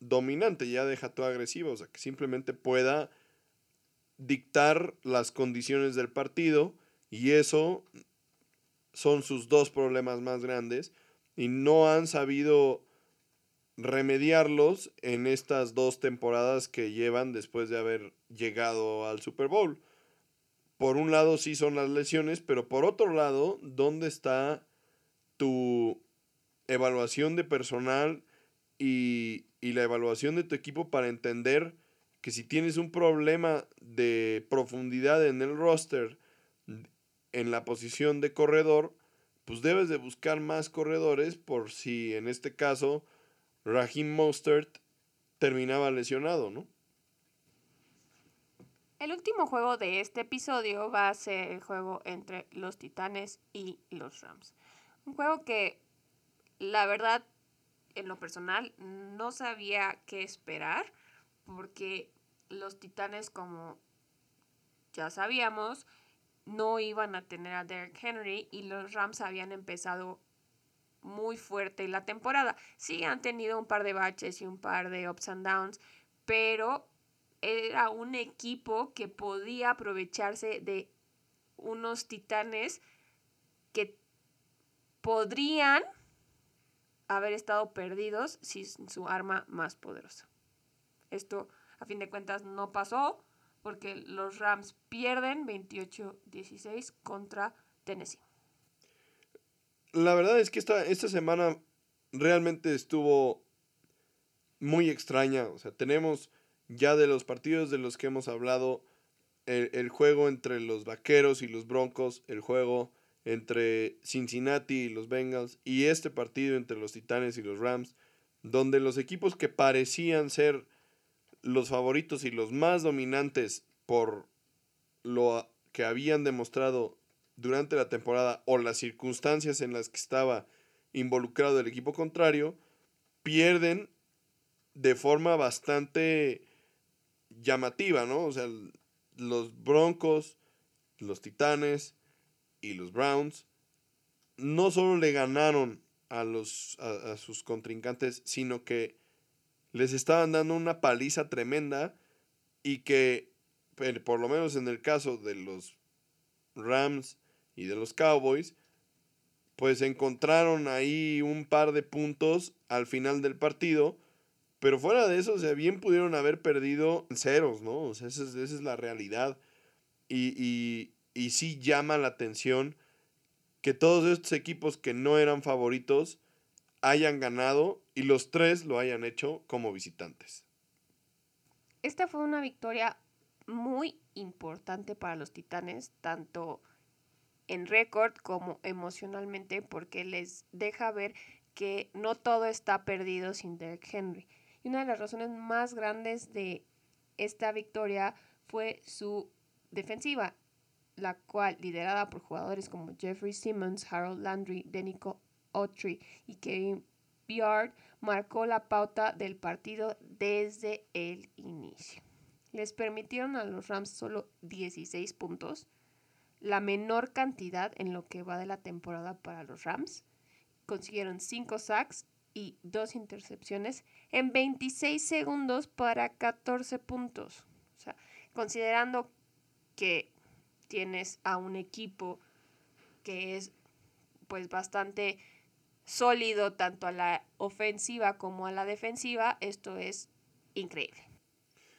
dominante, ya deja todo agresivo, o sea, que simplemente pueda dictar las condiciones del partido y eso son sus dos problemas más grandes y no han sabido remediarlos en estas dos temporadas que llevan después de haber llegado al Super Bowl. Por un lado sí son las lesiones, pero por otro lado, ¿dónde está tu evaluación de personal y, y la evaluación de tu equipo para entender que si tienes un problema de profundidad en el roster, en la posición de corredor, pues debes de buscar más corredores por si en este caso Raheem Mostert terminaba lesionado, ¿no? El último juego de este episodio va a ser el juego entre los Titanes y los Rams. Un juego que la verdad en lo personal no sabía qué esperar porque los titanes como ya sabíamos no iban a tener a Derek Henry y los Rams habían empezado muy fuerte la temporada. Sí han tenido un par de baches y un par de ups and downs, pero era un equipo que podía aprovecharse de unos titanes que podrían haber estado perdidos sin su arma más poderosa. Esto, a fin de cuentas, no pasó porque los Rams pierden 28-16 contra Tennessee. la verdad es que esta, esta semana realmente estuvo muy extraña. O sea, tenemos ya de los partidos de los que hemos hablado, el, el, juego entre los Vaqueros y los Broncos, el juego entre Cincinnati y los Bengals, y este partido entre los Titanes y los Rams, donde los equipos que parecían ser los favoritos y los más dominantes por lo que habían demostrado durante la temporada o las circunstancias en las que estaba involucrado el equipo contrario, pierden de forma bastante llamativa, ¿no? O sea, los Broncos, los Titanes y los Browns no solo le ganaron a, los, a, a sus contrincantes, sino que les estaban dando una paliza tremenda y que, por lo menos en el caso de los Rams y de los Cowboys, pues encontraron ahí un par de puntos al final del partido. Pero fuera de eso, o sea, bien pudieron haber perdido ceros, ¿no? O sea, esa es, esa es la realidad. Y, y, y sí llama la atención que todos estos equipos que no eran favoritos hayan ganado y los tres lo hayan hecho como visitantes. Esta fue una victoria muy importante para los Titanes, tanto en récord como emocionalmente porque les deja ver que no todo está perdido sin Derek Henry. Y una de las razones más grandes de esta victoria fue su defensiva, la cual, liderada por jugadores como Jeffrey Simmons, Harold Landry, Denico Autry y Kevin Byard, marcó la pauta del partido desde el inicio. Les permitieron a los Rams solo 16 puntos, la menor cantidad en lo que va de la temporada para los Rams. Consiguieron 5 sacks y 2 intercepciones en 26 segundos para 14 puntos. O sea, considerando que tienes a un equipo que es pues bastante sólido tanto a la ofensiva como a la defensiva, esto es increíble.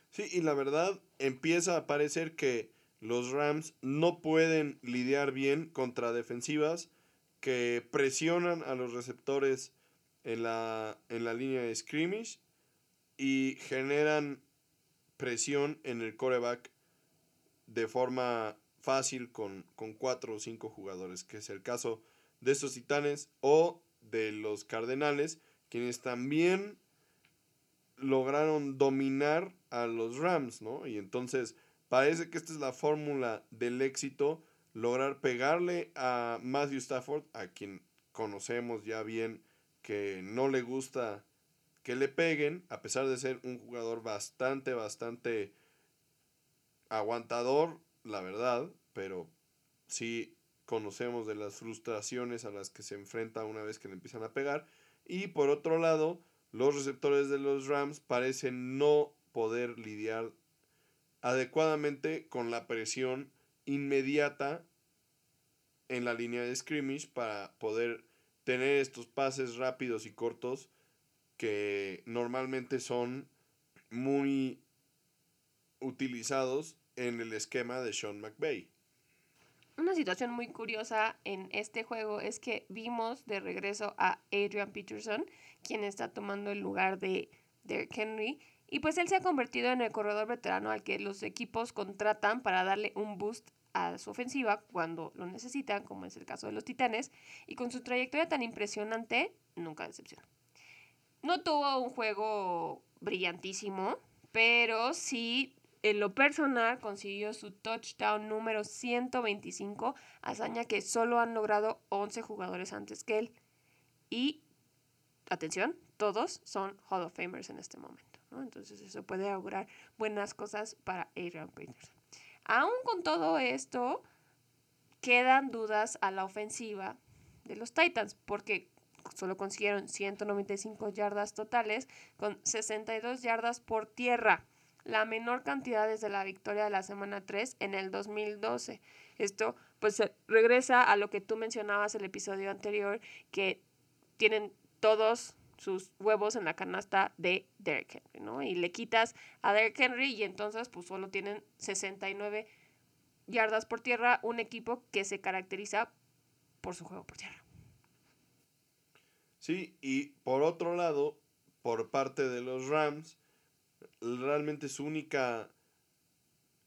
Sí, y la verdad empieza a parecer que los Rams no pueden lidiar bien contra defensivas que presionan a los receptores en la, en la línea de scrimmage y generan presión en el coreback de forma fácil con, con cuatro o cinco jugadores, que es el caso de estos titanes o de los cardenales, quienes también lograron dominar a los Rams, ¿no? Y entonces Parece que esta es la fórmula del éxito, lograr pegarle a Matthew Stafford, a quien conocemos ya bien que no le gusta que le peguen, a pesar de ser un jugador bastante, bastante aguantador, la verdad, pero sí conocemos de las frustraciones a las que se enfrenta una vez que le empiezan a pegar. Y por otro lado, los receptores de los Rams parecen no poder lidiar adecuadamente con la presión inmediata en la línea de scrimmage para poder tener estos pases rápidos y cortos que normalmente son muy utilizados en el esquema de Sean McVay. Una situación muy curiosa en este juego es que vimos de regreso a Adrian Peterson, quien está tomando el lugar de Derrick Henry, y pues él se ha convertido en el corredor veterano al que los equipos contratan para darle un boost a su ofensiva cuando lo necesitan, como es el caso de los Titanes, y con su trayectoria tan impresionante, nunca decepciona. No tuvo un juego brillantísimo, pero sí, en lo personal, consiguió su touchdown número 125, hazaña que solo han logrado 11 jugadores antes que él. Y, atención, todos son Hall of Famers en este momento. Entonces eso puede augurar buenas cosas para Adrian Peterson. Aún con todo esto, quedan dudas a la ofensiva de los Titans, porque solo consiguieron 195 yardas totales con 62 yardas por tierra, la menor cantidad desde la victoria de la semana 3 en el 2012. Esto pues regresa a lo que tú mencionabas el episodio anterior, que tienen todos sus huevos en la canasta de Derrick Henry, ¿no? Y le quitas a Derrick Henry y entonces pues solo tienen 69 yardas por tierra, un equipo que se caracteriza por su juego por tierra. Sí, y por otro lado, por parte de los Rams, realmente su única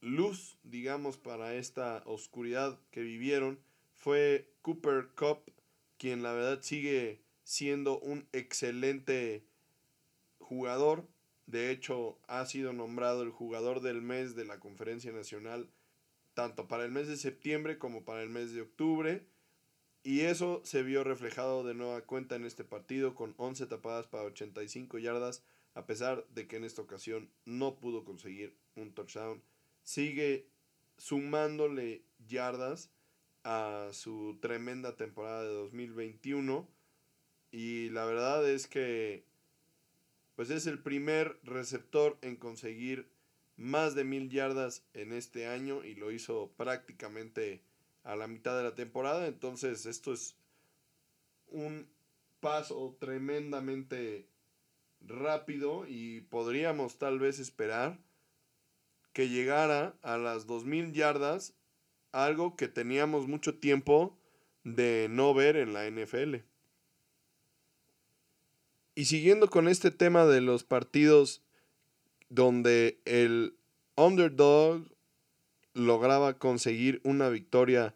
luz, digamos, para esta oscuridad que vivieron fue Cooper Cup, quien la verdad sigue siendo un excelente jugador. De hecho, ha sido nombrado el jugador del mes de la Conferencia Nacional, tanto para el mes de septiembre como para el mes de octubre. Y eso se vio reflejado de nueva cuenta en este partido con 11 tapadas para 85 yardas, a pesar de que en esta ocasión no pudo conseguir un touchdown. Sigue sumándole yardas a su tremenda temporada de 2021 y la verdad es que pues es el primer receptor en conseguir más de mil yardas en este año y lo hizo prácticamente a la mitad de la temporada. Entonces esto es un paso tremendamente rápido y podríamos tal vez esperar que llegara a las 2.000 yardas, algo que teníamos mucho tiempo de no ver en la NFL. Y siguiendo con este tema de los partidos donde el underdog lograba conseguir una victoria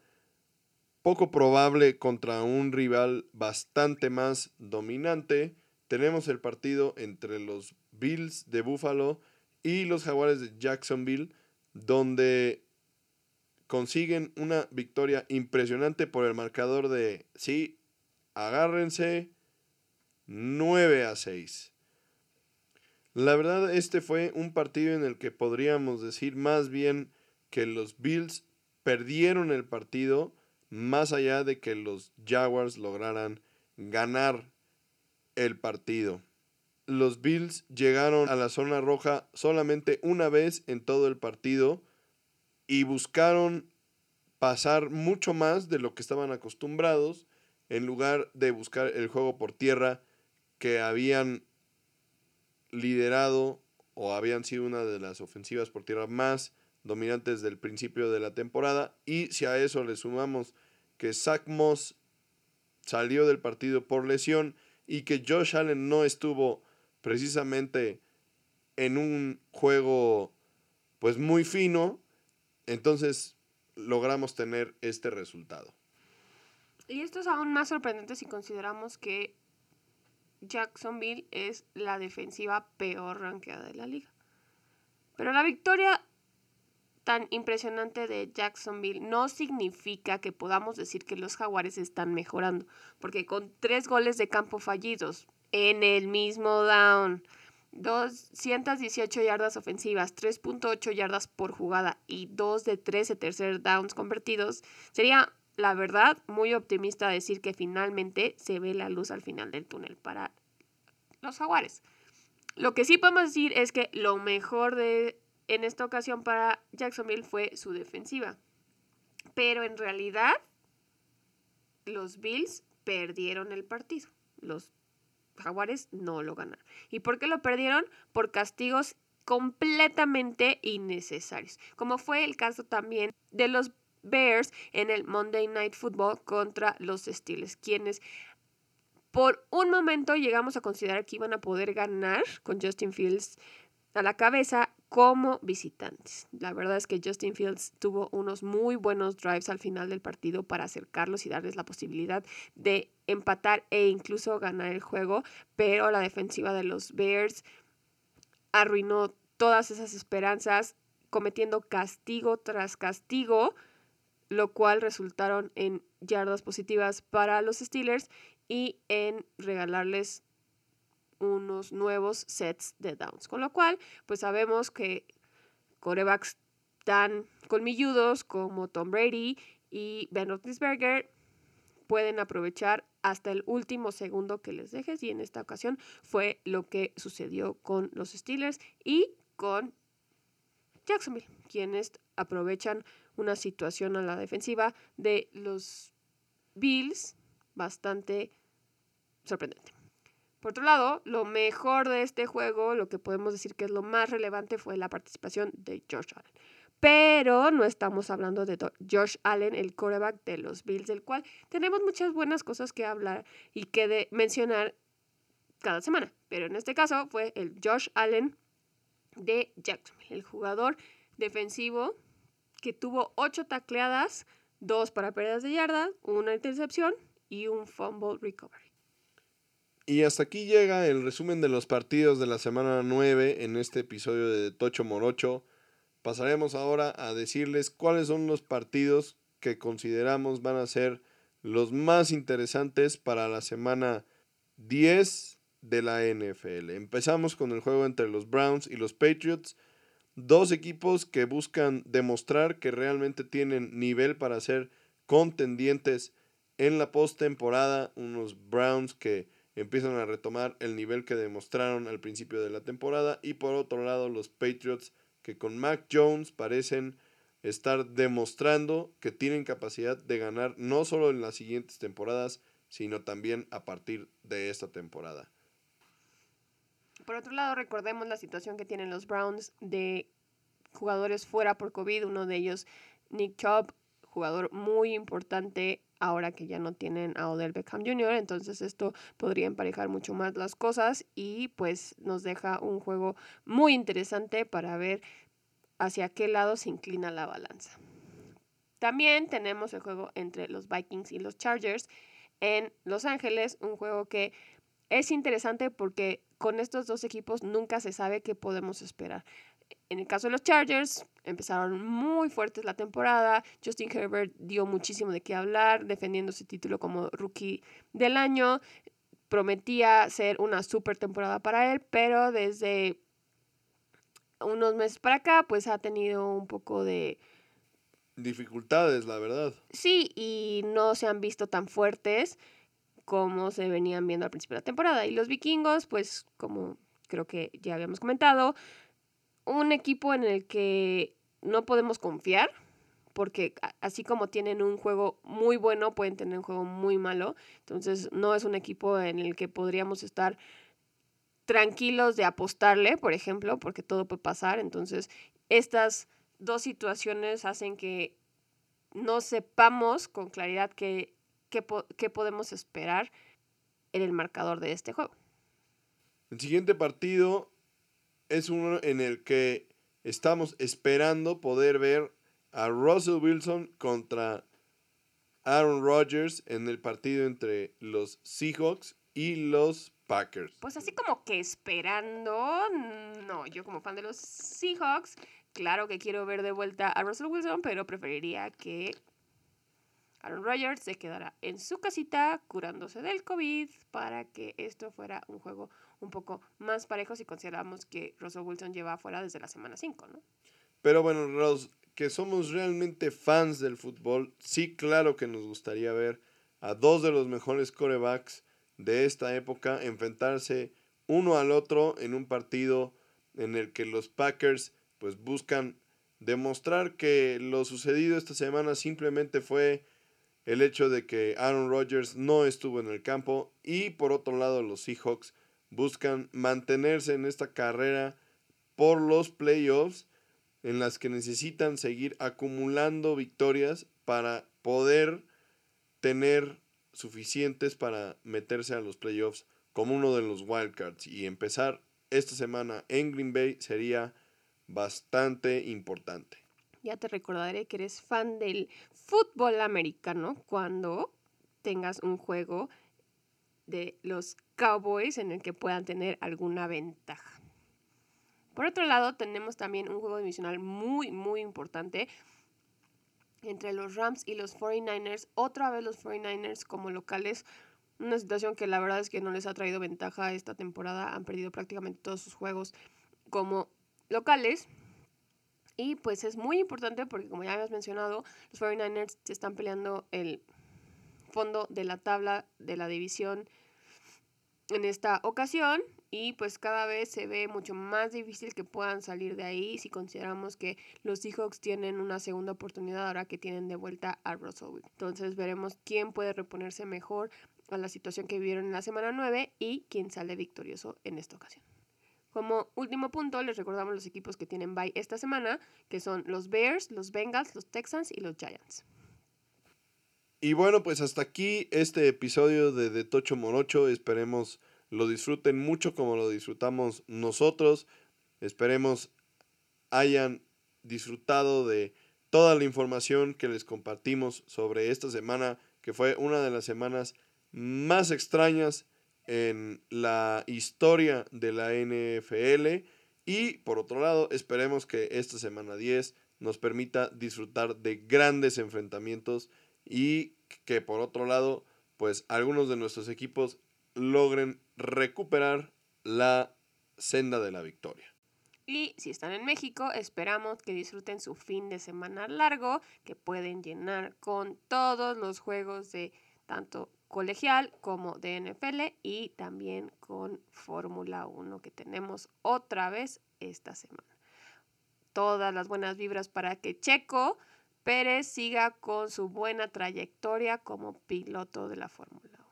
poco probable contra un rival bastante más dominante, tenemos el partido entre los Bills de Buffalo y los Jaguares de Jacksonville, donde consiguen una victoria impresionante por el marcador de, sí, agárrense, 9 a 6. La verdad, este fue un partido en el que podríamos decir más bien que los Bills perdieron el partido más allá de que los Jaguars lograran ganar el partido. Los Bills llegaron a la zona roja solamente una vez en todo el partido y buscaron pasar mucho más de lo que estaban acostumbrados en lugar de buscar el juego por tierra que habían liderado o habían sido una de las ofensivas por tierra más dominantes del principio de la temporada. Y si a eso le sumamos que Zach Moss salió del partido por lesión y que Josh Allen no estuvo precisamente en un juego pues muy fino, entonces logramos tener este resultado. Y esto es aún más sorprendente si consideramos que Jacksonville es la defensiva peor ranqueada de la liga. Pero la victoria tan impresionante de Jacksonville no significa que podamos decir que los jaguares están mejorando, porque con tres goles de campo fallidos en el mismo down, 218 yardas ofensivas, 3.8 yardas por jugada y 2 de 13 tercer downs convertidos, sería la verdad, muy optimista decir que finalmente se ve la luz al final del túnel para los jaguares. Lo que sí podemos decir es que lo mejor de en esta ocasión para Jacksonville fue su defensiva. Pero en realidad los Bills perdieron el partido. Los jaguares no lo ganaron. ¿Y por qué lo perdieron? Por castigos completamente innecesarios, como fue el caso también de los Bears en el Monday Night Football contra los Steelers, quienes por un momento llegamos a considerar que iban a poder ganar con Justin Fields a la cabeza como visitantes. La verdad es que Justin Fields tuvo unos muy buenos drives al final del partido para acercarlos y darles la posibilidad de empatar e incluso ganar el juego, pero la defensiva de los Bears arruinó todas esas esperanzas cometiendo castigo tras castigo lo cual resultaron en yardas positivas para los Steelers y en regalarles unos nuevos sets de downs. Con lo cual, pues sabemos que corebacks tan colmilludos como Tom Brady y Ben Roethlisberger pueden aprovechar hasta el último segundo que les dejes y en esta ocasión fue lo que sucedió con los Steelers y con Jacksonville, quienes aprovechan una situación a la defensiva de los Bills bastante sorprendente. Por otro lado, lo mejor de este juego, lo que podemos decir que es lo más relevante, fue la participación de George Allen. pero no estamos hablando de Josh Allen, el quarterback de los Bills, del cual tenemos muchas buenas cosas que hablar y que de mencionar cada semana. Pero en este caso fue el Josh Allen de Jacksonville, el jugador defensivo que tuvo ocho tacleadas, dos para pérdidas de yarda, una intercepción y un fumble recovery. Y hasta aquí llega el resumen de los partidos de la semana 9 en este episodio de Tocho Morocho. Pasaremos ahora a decirles cuáles son los partidos que consideramos van a ser los más interesantes para la semana 10 de la NFL. Empezamos con el juego entre los Browns y los Patriots. Dos equipos que buscan demostrar que realmente tienen nivel para ser contendientes en la postemporada. Unos Browns que empiezan a retomar el nivel que demostraron al principio de la temporada. Y por otro lado, los Patriots que con Mac Jones parecen estar demostrando que tienen capacidad de ganar no solo en las siguientes temporadas, sino también a partir de esta temporada. Por otro lado, recordemos la situación que tienen los Browns de jugadores fuera por COVID, uno de ellos Nick Chubb, jugador muy importante ahora que ya no tienen a Odell Beckham Jr., entonces esto podría emparejar mucho más las cosas y pues nos deja un juego muy interesante para ver hacia qué lado se inclina la balanza. También tenemos el juego entre los Vikings y los Chargers en Los Ángeles, un juego que es interesante porque con estos dos equipos nunca se sabe qué podemos esperar. En el caso de los Chargers, empezaron muy fuertes la temporada. Justin Herbert dio muchísimo de qué hablar, defendiendo su título como rookie del año. Prometía ser una super temporada para él, pero desde unos meses para acá, pues ha tenido un poco de... Dificultades, la verdad. Sí, y no se han visto tan fuertes como se venían viendo al principio de la temporada. Y los vikingos, pues como creo que ya habíamos comentado, un equipo en el que no podemos confiar, porque así como tienen un juego muy bueno, pueden tener un juego muy malo. Entonces, no es un equipo en el que podríamos estar tranquilos de apostarle, por ejemplo, porque todo puede pasar. Entonces, estas dos situaciones hacen que no sepamos con claridad qué, qué podemos esperar en el marcador de este juego. El siguiente partido es uno en el que estamos esperando poder ver a Russell Wilson contra Aaron Rodgers en el partido entre los Seahawks y los Packers. Pues así como que esperando, no, yo como fan de los Seahawks, claro que quiero ver de vuelta a Russell Wilson, pero preferiría que Aaron Rodgers se quedara en su casita curándose del COVID para que esto fuera un juego un poco más parejo si consideramos que Russell Wilson lleva afuera desde la semana 5, ¿no? Pero bueno, Ross, que somos realmente fans del fútbol, sí, claro que nos gustaría ver a dos de los mejores corebacks de esta época enfrentarse uno al otro en un partido en el que los Packers pues buscan demostrar que lo sucedido esta semana simplemente fue el hecho de que Aaron Rodgers no estuvo en el campo y por otro lado los Seahawks buscan mantenerse en esta carrera por los playoffs en las que necesitan seguir acumulando victorias para poder tener suficientes para meterse a los playoffs como uno de los wildcards y empezar esta semana en Green Bay sería bastante importante. Ya te recordaré que eres fan del fútbol americano cuando tengas un juego de los Cowboys en el que puedan tener alguna ventaja. Por otro lado, tenemos también un juego divisional muy, muy importante entre los Rams y los 49ers. Otra vez los 49ers como locales. Una situación que la verdad es que no les ha traído ventaja esta temporada. Han perdido prácticamente todos sus juegos como locales. Y pues es muy importante porque como ya habías mencionado, los 49ers se están peleando el fondo de la tabla de la división en esta ocasión y pues cada vez se ve mucho más difícil que puedan salir de ahí si consideramos que los Seahawks tienen una segunda oportunidad ahora que tienen de vuelta a Russell. Entonces veremos quién puede reponerse mejor a la situación que vivieron en la semana 9 y quién sale victorioso en esta ocasión. Como último punto, les recordamos los equipos que tienen bye esta semana, que son los Bears, los Bengals, los Texans y los Giants. Y bueno, pues hasta aquí este episodio de De Tocho Morocho. Esperemos lo disfruten mucho como lo disfrutamos nosotros. Esperemos hayan disfrutado de toda la información que les compartimos sobre esta semana, que fue una de las semanas más extrañas en la historia de la NFL. Y por otro lado, esperemos que esta semana 10 nos permita disfrutar de grandes enfrentamientos y que por otro lado, pues algunos de nuestros equipos logren recuperar la senda de la victoria. Y si están en México, esperamos que disfruten su fin de semana largo, que pueden llenar con todos los juegos de tanto colegial como de NFL y también con Fórmula 1 que tenemos otra vez esta semana. Todas las buenas vibras para que Checo Pérez siga con su buena trayectoria como piloto de la Fórmula 1.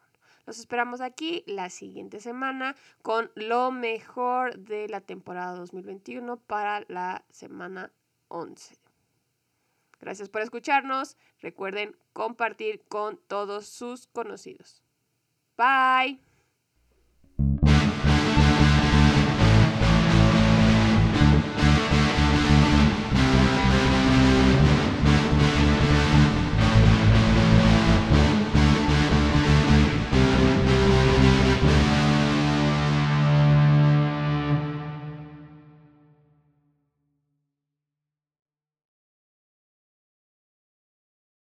Los esperamos aquí la siguiente semana con lo mejor de la temporada 2021 para la semana 11. Gracias por escucharnos. Recuerden compartir con todos sus conocidos. Bye.